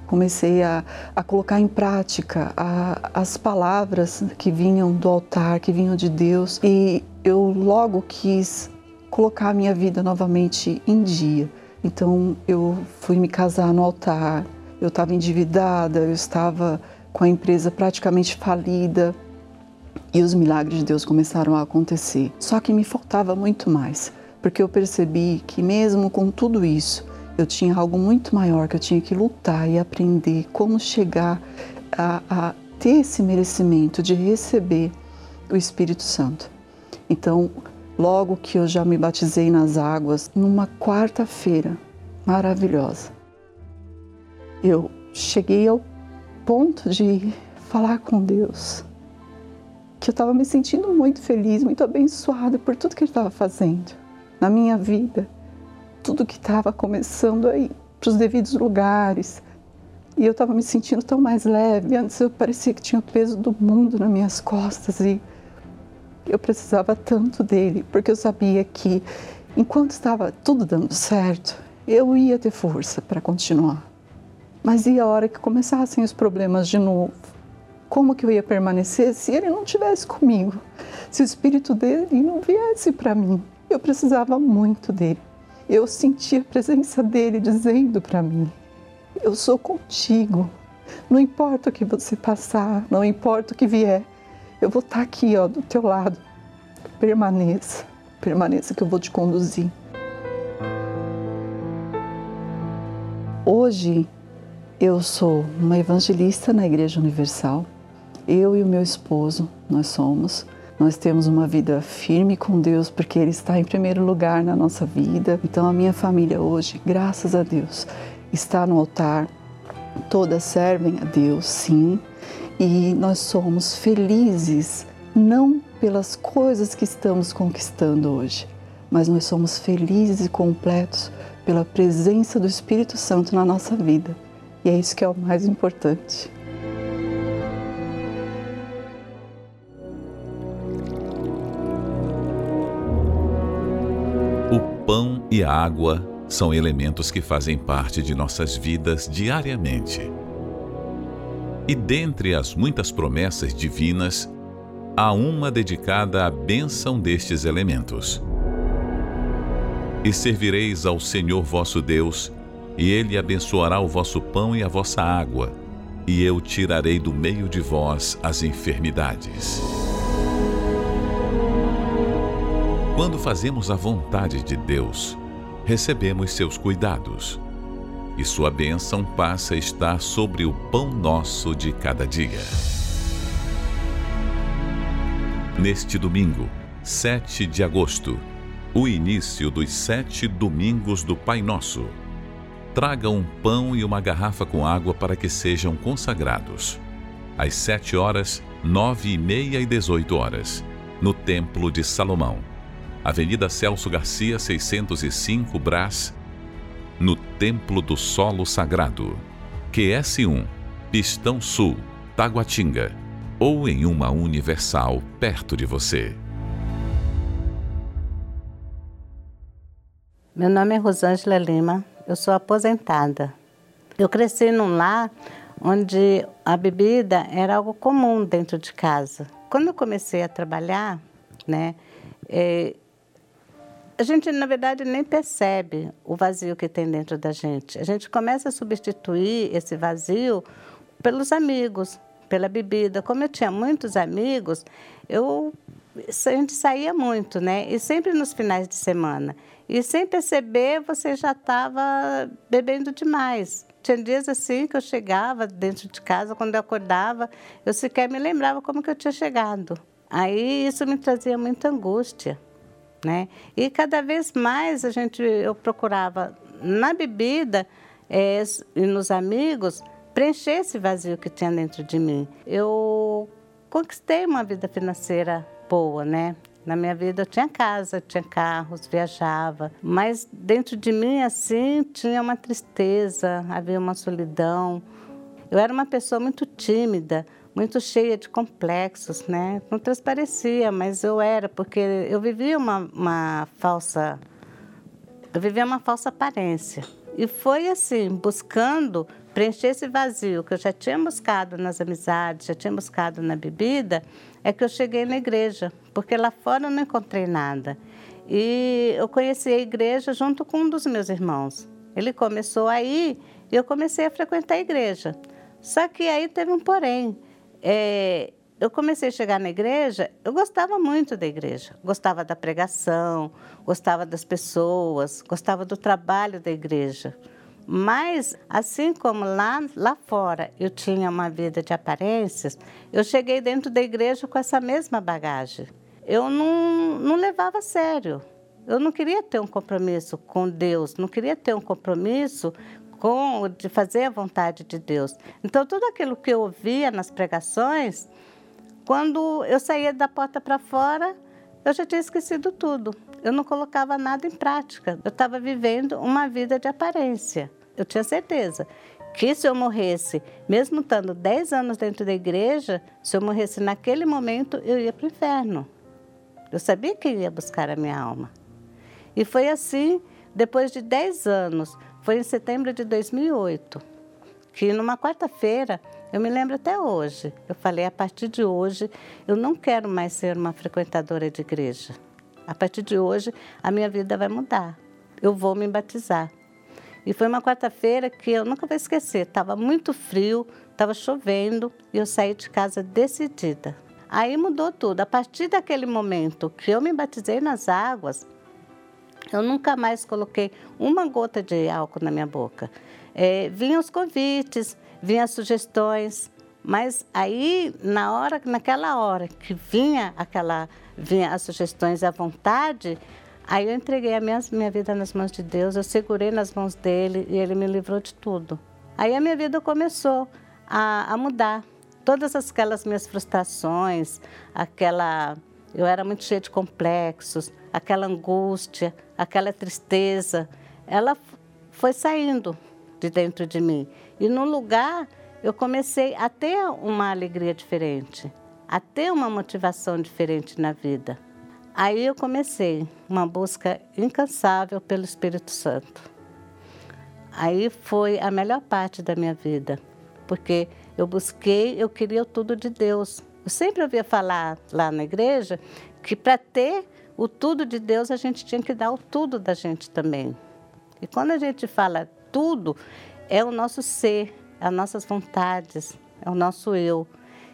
comecei a, a colocar em prática a, as palavras que vinham do altar, que vinham de Deus, e eu logo quis colocar a minha vida novamente em dia. Então eu fui me casar no altar, eu estava endividada, eu estava com a empresa praticamente falida e os milagres de Deus começaram a acontecer. Só que me faltava muito mais, porque eu percebi que mesmo com tudo isso, eu tinha algo muito maior que eu tinha que lutar e aprender como chegar a, a ter esse merecimento de receber o Espírito Santo. Então, logo que eu já me batizei nas águas, numa quarta-feira maravilhosa. Eu cheguei ao ponto de falar com Deus que eu estava me sentindo muito feliz, muito abençoada por tudo que Ele estava fazendo na minha vida, tudo que estava começando aí para os devidos lugares. E eu estava me sentindo tão mais leve. Antes eu parecia que tinha o peso do mundo nas minhas costas e eu precisava tanto dele, porque eu sabia que enquanto estava tudo dando certo, eu ia ter força para continuar. Mas e a hora que começassem os problemas de novo? Como que eu ia permanecer se ele não estivesse comigo? Se o espírito dele não viesse para mim? Eu precisava muito dele. Eu sentia a presença dele dizendo para mim: Eu sou contigo. Não importa o que você passar, não importa o que vier, eu vou estar aqui, ó, do teu lado. Permaneça, permaneça que eu vou te conduzir. Hoje eu sou uma evangelista na Igreja Universal. Eu e o meu esposo, nós somos. Nós temos uma vida firme com Deus porque Ele está em primeiro lugar na nossa vida. Então a minha família hoje, graças a Deus, está no altar. Todas servem a Deus, sim. E nós somos felizes não pelas coisas que estamos conquistando hoje, mas nós somos felizes e completos pela presença do Espírito Santo na nossa vida. E é isso que é o mais importante. O pão e a água são elementos que fazem parte de nossas vidas diariamente. E dentre as muitas promessas divinas, há uma dedicada à bênção destes elementos e servireis ao Senhor vosso Deus, e ele abençoará o vosso pão e a vossa água, e eu tirarei do meio de vós as enfermidades. Quando fazemos a vontade de Deus, recebemos seus cuidados, e sua bênção passa a estar sobre o pão nosso de cada dia. Neste domingo, 7 de agosto, o início dos sete domingos do Pai Nosso. Traga um pão e uma garrafa com água para que sejam consagrados. Às sete horas, nove e meia e dezoito horas, no Templo de Salomão. Avenida Celso Garcia, 605 Brás, no Templo do Solo Sagrado. QS1, Pistão Sul, Taguatinga. Ou em uma Universal perto de você. Meu nome é Rosângela Lima, eu sou aposentada. Eu cresci num lar onde a bebida era algo comum dentro de casa. Quando eu comecei a trabalhar, né, é, a gente na verdade nem percebe o vazio que tem dentro da gente. A gente começa a substituir esse vazio pelos amigos, pela bebida. Como eu tinha muitos amigos, eu a gente saía muito, né? E sempre nos finais de semana. E sem perceber, você já estava bebendo demais. Tinha dias assim que eu chegava dentro de casa, quando eu acordava, eu sequer me lembrava como que eu tinha chegado. Aí isso me trazia muita angústia, né? E cada vez mais a gente, eu procurava na bebida é, e nos amigos preencher esse vazio que tinha dentro de mim. Eu conquistei uma vida financeira boa, né? Na minha vida eu tinha casa, tinha carros, viajava, mas dentro de mim assim tinha uma tristeza, havia uma solidão. Eu era uma pessoa muito tímida, muito cheia de complexos, né? Não transparecia, mas eu era porque eu vivia uma, uma falsa, eu vivia uma falsa aparência. E foi assim, buscando preencher esse vazio que eu já tinha buscado nas amizades, já tinha buscado na bebida, é que eu cheguei na igreja, porque lá fora eu não encontrei nada. E eu conheci a igreja junto com um dos meus irmãos. Ele começou aí e eu comecei a frequentar a igreja. Só que aí teve um porém. É, eu comecei a chegar na igreja, eu gostava muito da igreja. Gostava da pregação, gostava das pessoas, gostava do trabalho da igreja. Mas, assim como lá, lá fora eu tinha uma vida de aparências, eu cheguei dentro da igreja com essa mesma bagagem. Eu não, não levava a sério. Eu não queria ter um compromisso com Deus, não queria ter um compromisso com de fazer a vontade de Deus. Então, tudo aquilo que eu ouvia nas pregações, quando eu saía da porta para fora, eu já tinha esquecido tudo. Eu não colocava nada em prática. Eu estava vivendo uma vida de aparência. Eu tinha certeza que se eu morresse, mesmo estando 10 anos dentro da igreja, se eu morresse naquele momento, eu ia para o inferno. Eu sabia que ia buscar a minha alma. E foi assim, depois de 10 anos, foi em setembro de 2008, que numa quarta-feira Eu me lembro até hoje. Eu falei, a partir de hoje, eu não quero mais ser uma frequentadora de igreja. A partir de hoje, a minha vida vai mudar. Eu vou me batizar. E foi uma quarta-feira que eu nunca vou esquecer. Estava muito frio, estava chovendo e eu saí de casa decidida. Aí mudou tudo. A partir daquele momento que eu me batizei nas águas, eu nunca mais coloquei uma gota de álcool na minha boca. É, vinham os convites, vinham as sugestões, mas aí na hora, naquela hora que vinha aquela, vinha as sugestões à vontade, aí eu entreguei a minha, minha vida nas mãos de Deus, eu segurei nas mãos dele e ele me livrou de tudo. Aí a minha vida começou a, a mudar. Todas aquelas minhas frustrações, aquela eu era muito cheia de complexos, aquela angústia, aquela tristeza, ela foi saindo de dentro de mim. E no lugar eu comecei a ter uma alegria diferente, a ter uma motivação diferente na vida. Aí eu comecei uma busca incansável pelo Espírito Santo. Aí foi a melhor parte da minha vida, porque eu busquei, eu queria tudo de Deus. Eu sempre ouvia falar lá na igreja que para ter o tudo de Deus a gente tinha que dar o tudo da gente também. E quando a gente fala tudo, é o nosso ser, as nossas vontades, é o nosso eu.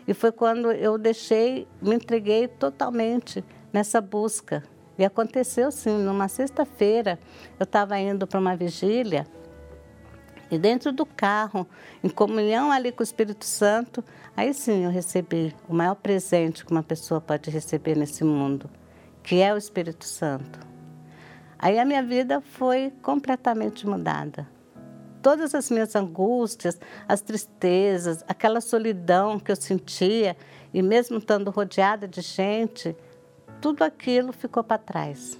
E foi quando eu deixei, me entreguei totalmente nessa busca. E aconteceu sim, numa sexta-feira, eu estava indo para uma vigília e dentro do carro, em comunhão ali com o Espírito Santo, aí sim eu recebi o maior presente que uma pessoa pode receber nesse mundo, que é o Espírito Santo. Aí a minha vida foi completamente mudada. Todas as minhas angústias, as tristezas, aquela solidão que eu sentia, e mesmo estando rodeada de gente, tudo aquilo ficou para trás.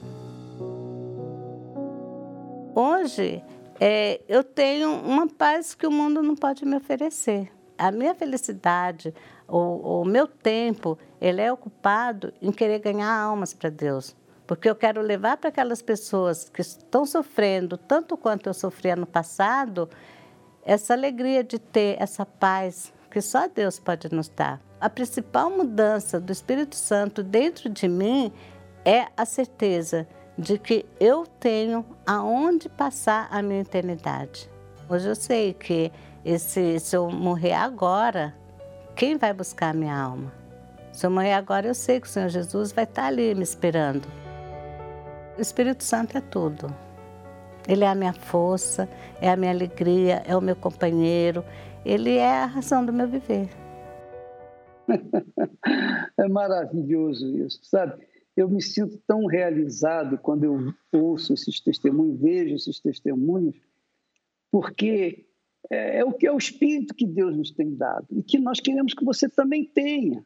Hoje é, eu tenho uma paz que o mundo não pode me oferecer. A minha felicidade, o, o meu tempo, ele é ocupado em querer ganhar almas para Deus. Porque eu quero levar para aquelas pessoas que estão sofrendo tanto quanto eu sofria no passado, essa alegria de ter essa paz que só Deus pode nos dar. A principal mudança do Espírito Santo dentro de mim é a certeza de que eu tenho aonde passar a minha eternidade. Hoje eu sei que esse, se eu morrer agora, quem vai buscar a minha alma? Se eu morrer agora, eu sei que o Senhor Jesus vai estar ali me esperando. O Espírito Santo é tudo. Ele é a minha força, é a minha alegria, é o meu companheiro, ele é a razão do meu viver. <laughs> é maravilhoso isso, sabe? Eu me sinto tão realizado quando eu ouço esses testemunhos, vejo esses testemunhos, porque é, é o que é o espírito que Deus nos tem dado e que nós queremos que você também tenha.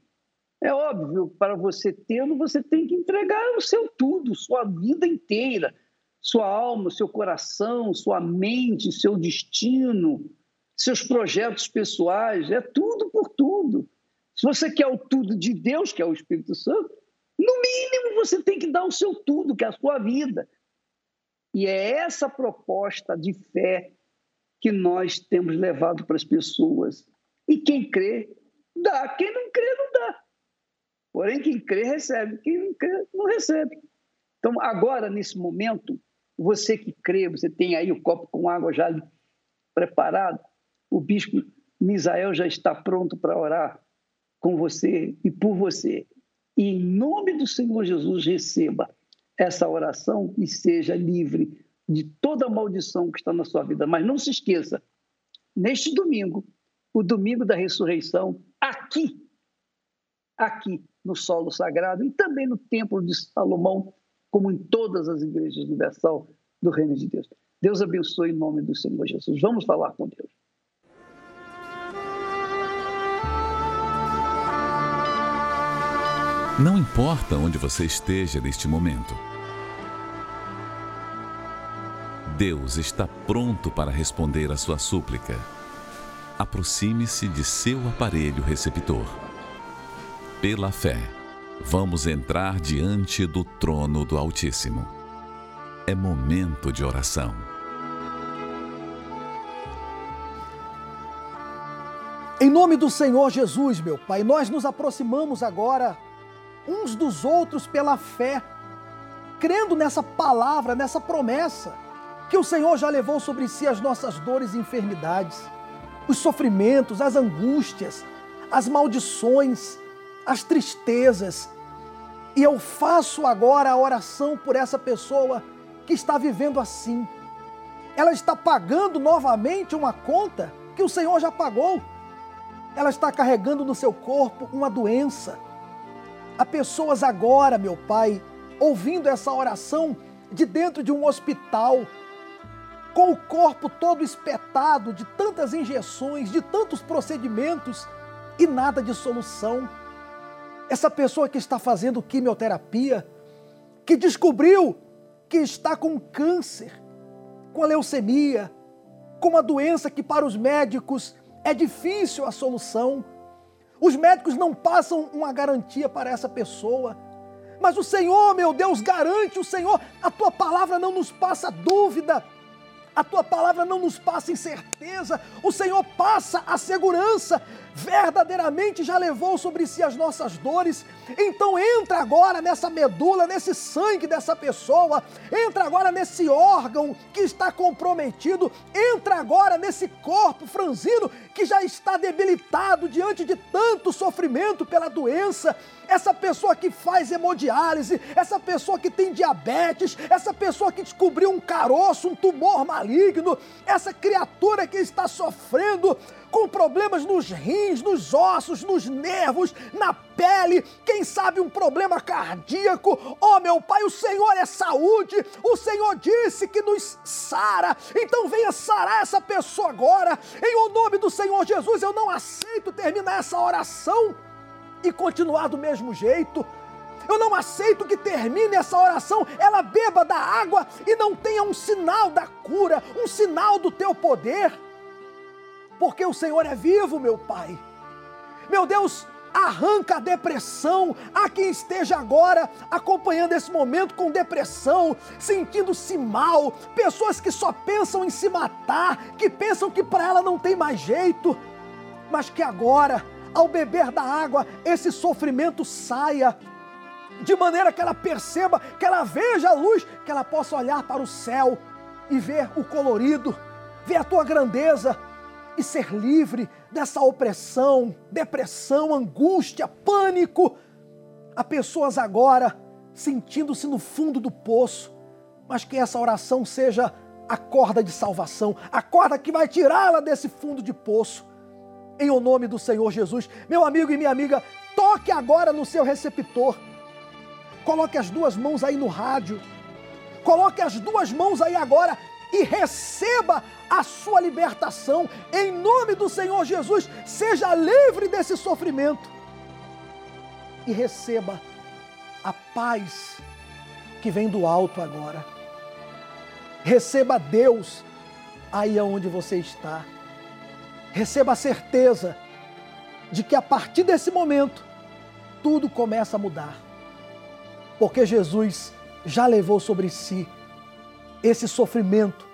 É óbvio, para você tê-lo, você tem que entregar o seu tudo, sua vida inteira, sua alma, seu coração, sua mente, seu destino, seus projetos pessoais, é tudo por tudo. Se você quer o tudo de Deus, que é o Espírito Santo, no mínimo, você tem que dar o seu tudo, que é a sua vida. E é essa proposta de fé que nós temos levado para as pessoas. E quem crê, dá. Quem não crê, não dá. Porém, quem crê, recebe. Quem não crê, não recebe. Então, agora, nesse momento, você que crê, você tem aí o copo com água já preparado, o bispo Misael já está pronto para orar com você e por você. E em nome do Senhor Jesus, receba essa oração e seja livre de toda maldição que está na sua vida. Mas não se esqueça, neste domingo, o domingo da ressurreição, aqui, aqui no solo sagrado e também no templo de Salomão, como em todas as igrejas universal do Reino de Deus. Deus abençoe em nome do Senhor Jesus. Vamos falar com Deus. Não importa onde você esteja neste momento. Deus está pronto para responder a sua súplica. Aproxime-se de seu aparelho receptor. Pela fé, vamos entrar diante do trono do Altíssimo. É momento de oração. Em nome do Senhor Jesus, meu Pai, nós nos aproximamos agora uns dos outros pela fé, crendo nessa palavra, nessa promessa, que o Senhor já levou sobre si as nossas dores e enfermidades, os sofrimentos, as angústias, as maldições, as tristezas. E eu faço agora a oração por essa pessoa que está vivendo assim. Ela está pagando novamente uma conta que o Senhor já pagou ela está carregando no seu corpo uma doença. Há pessoas agora, meu Pai, ouvindo essa oração de dentro de um hospital, com o corpo todo espetado de tantas injeções, de tantos procedimentos e nada de solução. Essa pessoa que está fazendo quimioterapia, que descobriu que está com câncer, com a leucemia, com uma doença que para os médicos é difícil a solução. Os médicos não passam uma garantia para essa pessoa. Mas o Senhor, meu Deus, garante, o Senhor, a tua palavra não nos passa dúvida. A tua palavra não nos passa incerteza, o Senhor passa a segurança, verdadeiramente já levou sobre si as nossas dores. Então entra agora nessa medula, nesse sangue dessa pessoa, entra agora nesse órgão que está comprometido, entra agora nesse corpo franzino que já está debilitado diante de tanto sofrimento pela doença essa pessoa que faz hemodiálise, essa pessoa que tem diabetes, essa pessoa que descobriu um caroço, um tumor maligno, essa criatura que está sofrendo com problemas nos rins, nos ossos, nos nervos, na pele, quem sabe um problema cardíaco. Oh, meu Pai, o Senhor é saúde, o Senhor disse que nos sara. Então venha sarar essa pessoa agora. Em nome do Senhor Jesus, eu não aceito terminar essa oração e continuar do mesmo jeito. Eu não aceito que termine essa oração, ela beba da água e não tenha um sinal da cura, um sinal do teu poder. Porque o Senhor é vivo, meu Pai. Meu Deus, arranca a depressão. A quem esteja agora acompanhando esse momento com depressão, sentindo-se mal, pessoas que só pensam em se matar, que pensam que para ela não tem mais jeito, mas que agora ao beber da água, esse sofrimento saia, de maneira que ela perceba, que ela veja a luz, que ela possa olhar para o céu e ver o colorido, ver a tua grandeza e ser livre dessa opressão, depressão, angústia, pânico. Há pessoas agora sentindo-se no fundo do poço, mas que essa oração seja a corda de salvação, a corda que vai tirá-la desse fundo de poço em o nome do Senhor Jesus. Meu amigo e minha amiga, toque agora no seu receptor. Coloque as duas mãos aí no rádio. Coloque as duas mãos aí agora e receba a sua libertação. Em nome do Senhor Jesus, seja livre desse sofrimento. E receba a paz que vem do alto agora. Receba Deus aí aonde você está receba a certeza de que a partir desse momento tudo começa a mudar. Porque Jesus já levou sobre si esse sofrimento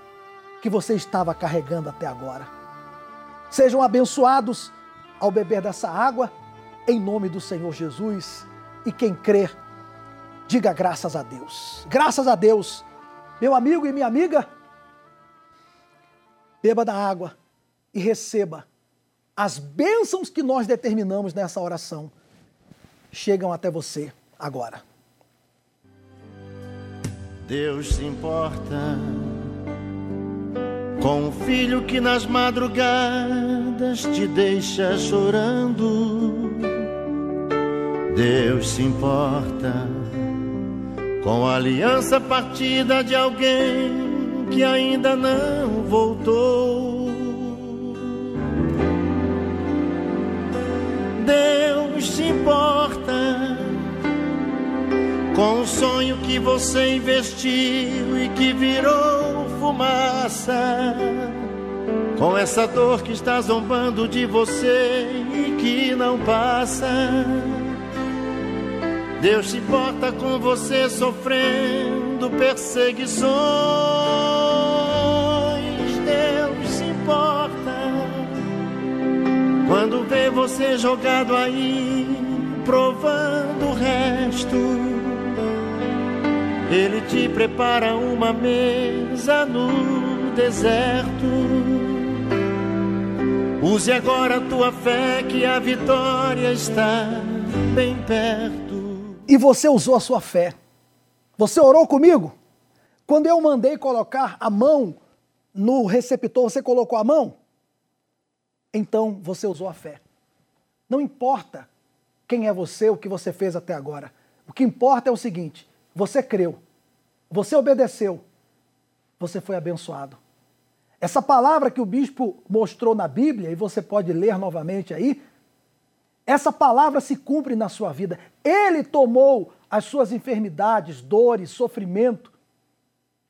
que você estava carregando até agora. Sejam abençoados ao beber dessa água, em nome do Senhor Jesus. E quem crer, diga graças a Deus. Graças a Deus, meu amigo e minha amiga, beba da água e receba as bênçãos que nós determinamos nessa oração chegam até você agora. Deus se importa com o filho que nas madrugadas te deixa chorando. Deus se importa com a aliança partida de alguém que ainda não voltou. Deus se importa com o sonho que você investiu e que virou fumaça. Com essa dor que está zombando de você e que não passa. Deus se importa com você sofrendo perseguições. Deus se importa quando você jogado aí, provando o resto. Ele te prepara uma mesa no deserto. Use agora a tua fé que a vitória está bem perto. E você usou a sua fé. Você orou comigo? Quando eu mandei colocar a mão no receptor, você colocou a mão? Então você usou a fé. Não importa quem é você, o que você fez até agora. O que importa é o seguinte: você creu, você obedeceu, você foi abençoado. Essa palavra que o bispo mostrou na Bíblia, e você pode ler novamente aí, essa palavra se cumpre na sua vida. Ele tomou as suas enfermidades, dores, sofrimento.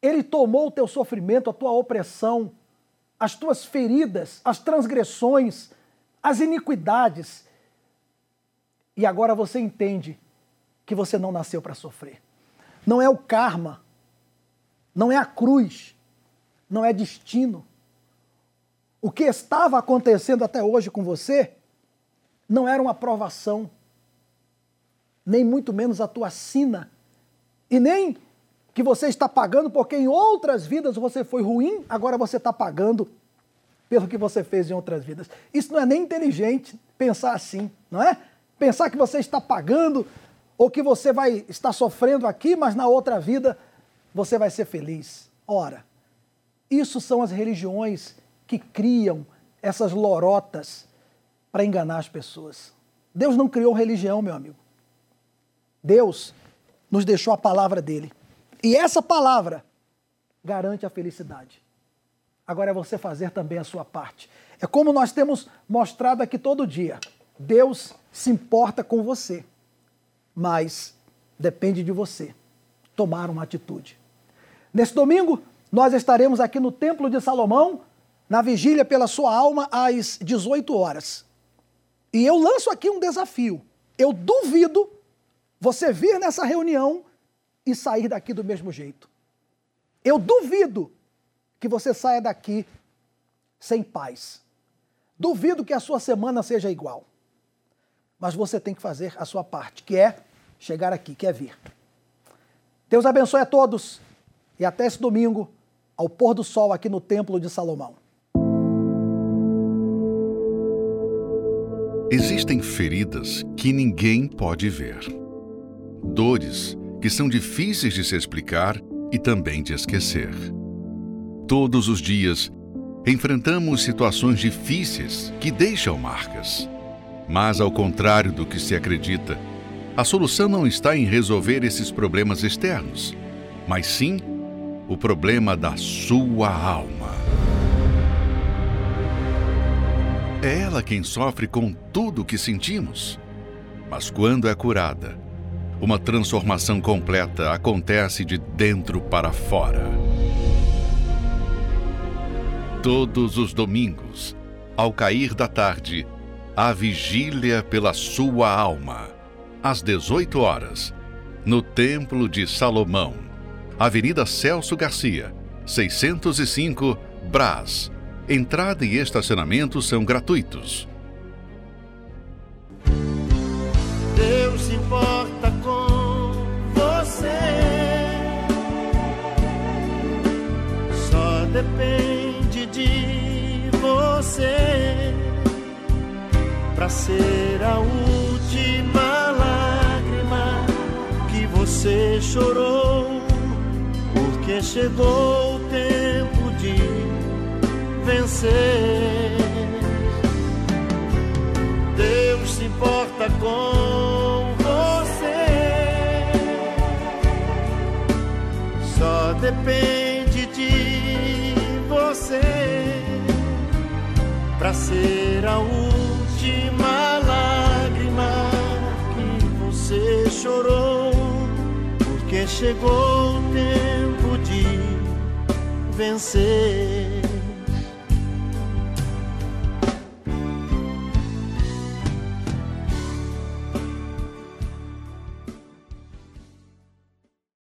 Ele tomou o teu sofrimento, a tua opressão, as tuas feridas, as transgressões, as iniquidades. E agora você entende que você não nasceu para sofrer. Não é o karma, não é a cruz, não é destino. O que estava acontecendo até hoje com você não era uma provação, nem muito menos a tua sina, e nem que você está pagando porque em outras vidas você foi ruim, agora você está pagando pelo que você fez em outras vidas. Isso não é nem inteligente pensar assim, não é? Pensar que você está pagando ou que você vai estar sofrendo aqui, mas na outra vida você vai ser feliz. Ora, isso são as religiões que criam essas lorotas para enganar as pessoas. Deus não criou religião, meu amigo. Deus nos deixou a palavra dele. E essa palavra garante a felicidade. Agora é você fazer também a sua parte. É como nós temos mostrado aqui todo dia. Deus se importa com você, mas depende de você tomar uma atitude. Nesse domingo, nós estaremos aqui no Templo de Salomão, na vigília pela sua alma, às 18 horas. E eu lanço aqui um desafio. Eu duvido você vir nessa reunião e sair daqui do mesmo jeito. Eu duvido que você saia daqui sem paz. Duvido que a sua semana seja igual. Mas você tem que fazer a sua parte, que é chegar aqui, que é vir. Deus abençoe a todos e até esse domingo, ao pôr do sol aqui no Templo de Salomão. Existem feridas que ninguém pode ver. Dores que são difíceis de se explicar e também de esquecer. Todos os dias, enfrentamos situações difíceis que deixam marcas. Mas, ao contrário do que se acredita, a solução não está em resolver esses problemas externos, mas sim o problema da sua alma. É ela quem sofre com tudo o que sentimos. Mas quando é curada, uma transformação completa acontece de dentro para fora. Todos os domingos, ao cair da tarde, a vigília pela sua alma, às 18 horas, no Templo de Salomão, Avenida Celso Garcia, 605, Brás Entrada e estacionamento são gratuitos. Deus se importa com você. Só depende de você para ser a última lágrima que você chorou, porque chegou o tempo de vencer. Deus se importa com você. Só depende de você para ser a última lágrima que você chorou, porque chegou o tempo de vencer.